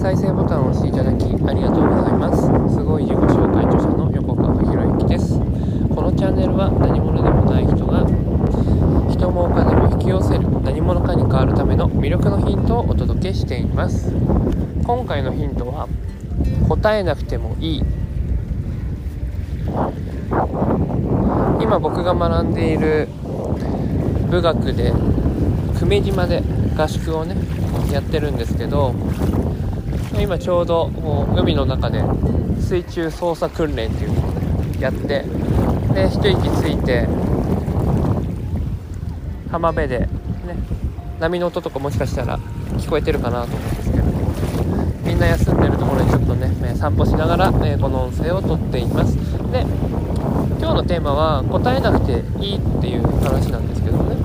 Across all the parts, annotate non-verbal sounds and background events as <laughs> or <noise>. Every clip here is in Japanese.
再生ボタンを押していただきありがとうございます。すごい自己紹介著者の横川博之です。このチャンネルは何者でもない人が人もお金も引き寄せる何者かに変わるための魅力のヒントをお届けしています。今回のヒントは答えなくてもいい。今僕が学んでいる武学で久米島で合宿をねやってるんですけど今ちょうどもう海の中で水中操作訓練っていうのをやってで一息ついて浜辺でね波の音とかもしかしたら聞こえてるかなと思うんですけどみんな休んでるところにちょっとね散歩しながら、えこの音声をとっています。で今日のテーマは答えなくていいっていう話なんですけどね、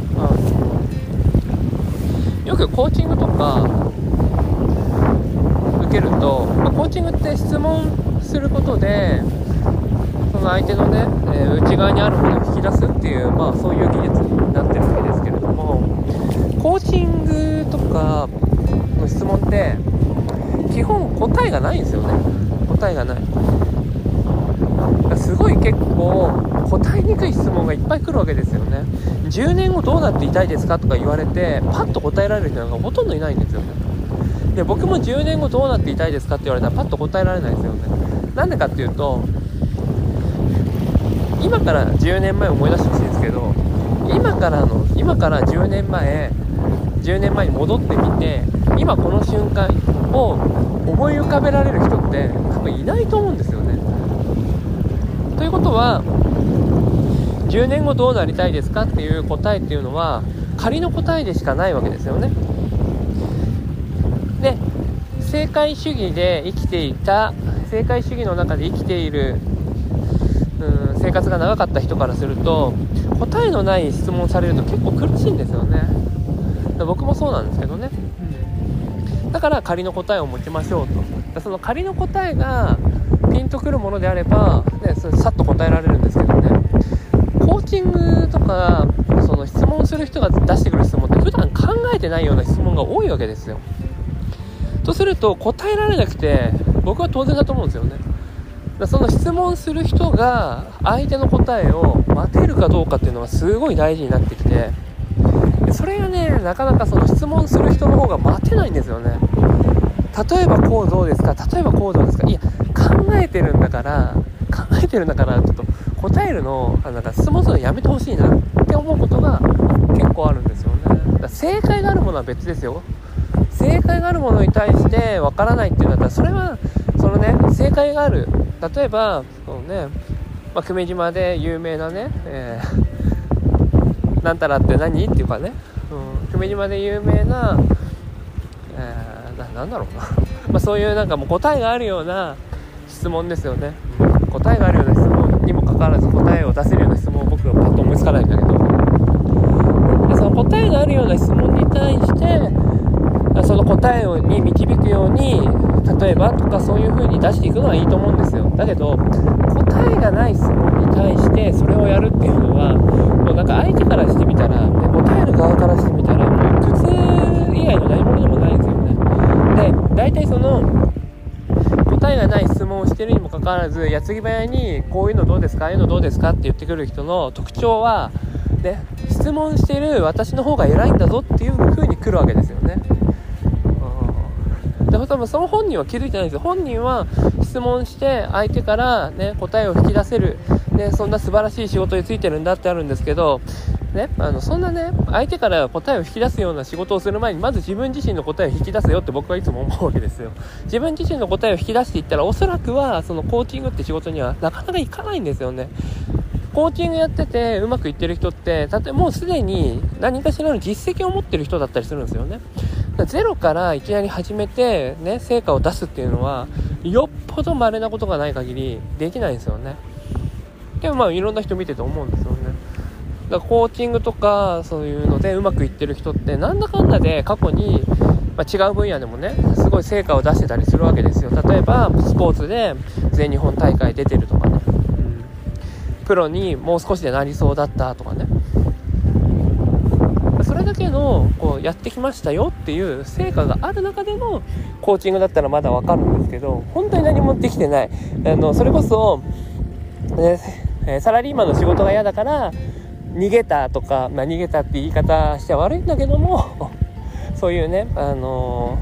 よくコーチングとかけると、まあ、コーチングって質問することでその相手のね、えー、内側にあるものを引き出すっていう、まあ、そういう技術になってるわけですけれどもコーチングとかの質問って基本答えがないんですよね。答えがない。すごい結構答えにくい質問がいっぱい来るわけですよね。10年後どうなっていたいですかとか言われてパッと答えられる人なんかほとんどいないんですよね。で僕も10年後どうなっていたいですかって言われたらパッと答えられないですよね。なんでかっていうと今から10年前思い出してほしいんですけど今からの今から10年前10年前に戻ってみて今この瞬間を思い浮かべられる人って多分いないと思うんですよね。ということは10年後どうなりたいですかっていう答えっていうのは仮の答えでしかないわけですよね。で正解主義で生きていた正解主義の中で生きているうん生活が長かった人からすると答えのない質問されると結構苦しいんですよね。僕もそうなんですけどね、うん、だから仮の答えを持ちましょうと。その仮の答えがピンとくるものであれば、ね、それさっと答えられるんですけどね。コーチングとかその質問する人が出してくる質問って普段考えてないような質問が多いわけですよとすると答えられなくて僕は当然だと思うんですよね。その質問する人が相手の答えを待てるかどうかっていうのはすごい大事になってきてそれがねなかなかその質問する人の方が待てないんですよね。例えばこうどうですか例えばこうどうですか。いや考えてるんだから考えてるんだからちょっと答えるのなんか質問するのやめてほしいなって思うことが結構あるんですよね。だ正解があるものは別ですよ。正解があるものに対してわからないっていうんだったらそれはそのね正解がある。例えばそのね、まあ、久米島で有名なね、えー、なんたらって何っていうかね、うん、久米島で有名な、えー、ななんだろうな。<laughs> まそういうなんかもう答えがあるような質問ですよね、うん、答えがあるような質問にもかかわらず答えを出せるような質問を僕はパッと思いつかないんだけど。でその答えがあるような質問に対してその答えに導くように例えばとかそういう風に出していくのはいいと思うんですよ。だけど答えがない質問に対してそれをやるっていうのはもうなんか相手からしてみたら、ね、答える側からしてみたらもう苦痛以外の何者でもないですよね。で大体その答えがない質問をしてるにもかかわらず矢継ぎ早にこういうのどうですかああいうのどうですかって言ってくる人の特徴はね質問してる私の方が偉いんだぞっていう風に来るわけですよね。で多分その本人は気づいてないんですよ。本人は質問して相手からね答えを引き出せるねそんな素晴らしい仕事についてるんだってあるんですけどね、あのそんなね相手から答えを引き出すような仕事をする前にまず自分自身の答えを引き出せよって僕はいつも思うわけですよ。自分自身の答えを引き出していったらおそらくはそのコーチングって仕事にはなかなかいかないんですよね。コーチングやっててうまくいってる人ってたとえもうすでに何かしらの実績を持ってる人だったりするんですよね。ゼロからいきなり始めて、ね、成果を出すっていうのはよっぽど稀なことがない限りできないんですよね。でもまあいろんな人見てて思うんですよね。だからコーチングとかそういうのでうまくいってる人ってなんだかんだで過去に、まあ、違う分野でもねすごい成果を出してたりするわけですよ。例えばスポーツで全日本大会出てるとかね、うん、プロにもう少しでなりそうだったとかね。れだけのこうやってきましたよっていう成果がある中でのコーチングだったらまだ分かるんですけど本当に何もできてない。あのそれこそ、ね、サラリーマンの仕事が嫌だから逃げたとか、まあ、逃げたって言い方しては悪いんだけども <laughs> そういうね、あの、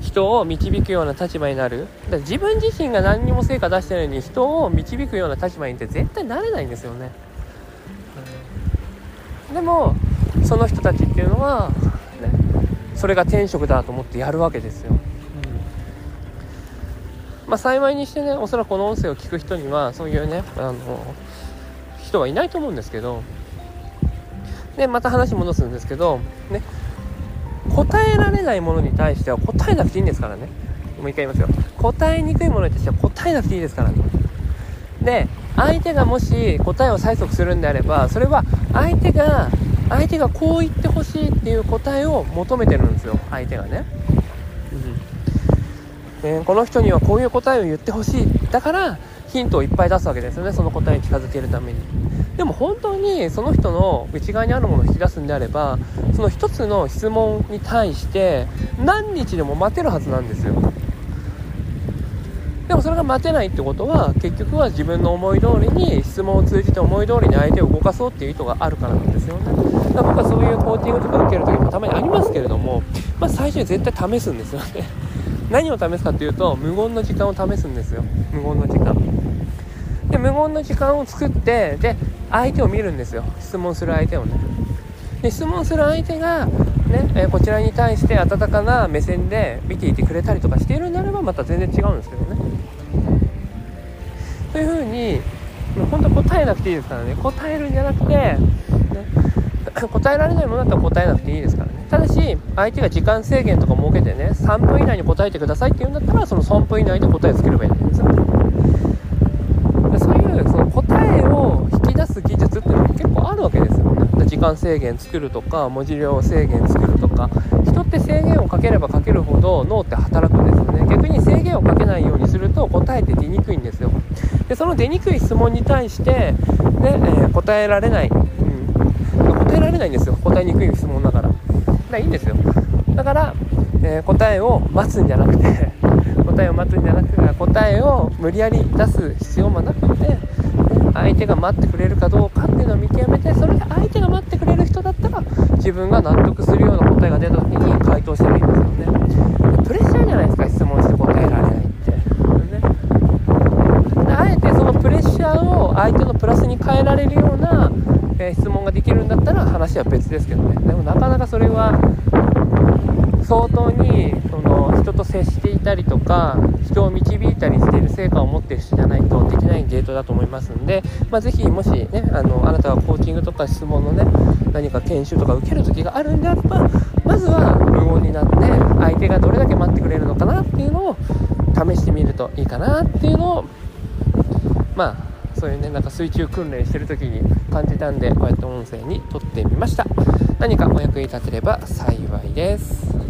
人を導くような立場になる。だ自分自身が何にも成果出してないのに人を導くような立場にって絶対なれないんですよね、うん、でもその人たちっていうのは、ね、それが天職だと思ってやるわけですよ、うん。まあ、幸いにしてねおそらくこの音声を聞く人にはそういうねあの人はいないと思うんですけどでまた話戻すんですけどね答えられないものに対しては答えなくていいんですからね。もう一回言いますよ。答えにくいものに対しては答えなくていいですからね。で相手がもし答えを催促するんであればそれは相手が相手がこう言ってほしいっていう答えを求めてるんですよ相手がね、うん、この人にはこういう答えを言ってほしい。だからヒントをいっぱい出すわけですよねその答えに近づけるために。でも本当にその人の内側にあるものを引き出すんであればその一つの質問に対して何日でも待てるはずなんですよ。でもそれが待てないってことは結局は自分の思い通りに質問を通じて思い通りに相手を動かそうっていう意図があるからなんですよね。だから僕はそういうコーチングとか受ける時もたまにありますけれども、まあ、最初に絶対試すんですよね。<laughs> 何を試すかっていうと無言の時間を試すんですよ。無言の時間。で無言の時間を作ってで相手を見るんですよ。質問する相手をね。で質問する相手が、ねえ、こちらに対して温かな目線で見ていてくれたりとかしているんであればまた全然違うんですけどね。というふうに本当答えなくていいですからね。答えるんじゃなくて、ね、<laughs> 答えられないものだったら答えなくていいですからね。ただし相手が時間制限とか設けてね3分以内に答えてくださいって言うんだったらその3分以内で答えつければいいんですよそういうその答えを引き出す技術っていうのも結構あるわけですよね。時間制限作るとか文字量制限作るとか人って制限をかければかけるほど脳って働くんですね。逆に制限をかけないようにすると答えて出にくいんですよ。でその出にくい質問に対して、ねえー、答えられない、うん、答えられないんですよ。答えにくい質問だから。だからいいんですよ。だから、えー、答えを待つんじゃなくて <laughs> 答えを待つんじゃなくて答えを無理やり出す必要もなくて相手が待ってくれるかどうかっていうのを見極めてそれで相手が待ってくれる人だったら自分が納得するような答えが出た時に回答したらいいんですよね。プレッシャーじゃないですか質問して答えられないって、ね、あえてそのプレッシャーを相手のプラスに変えられるような、えー、質問ができるんだったら話は別ですけどね。でもなかなかそれは相当にその人と接していたりとか人を導いたりしている成果を持っている人じゃないとできないゲートだと思いますんで、まあ、ぜひもしねあのあなたがコーチングとか質問のね何か研修とか受ける時があるんであればまずは無言になって相手がどれだけ待ってくれるのかなっていうのを試してみるといいかなっていうのをまあそういうねなんか水中訓練してる時に感じたんでこうやって音声に撮ってみました。何かお役に立てれば幸いです。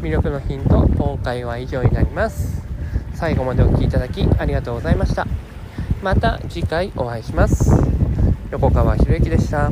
魅力のヒント今回は以上になります。最後までお聴きいただきありがとうございました。また次回お会いします。横川博之でした。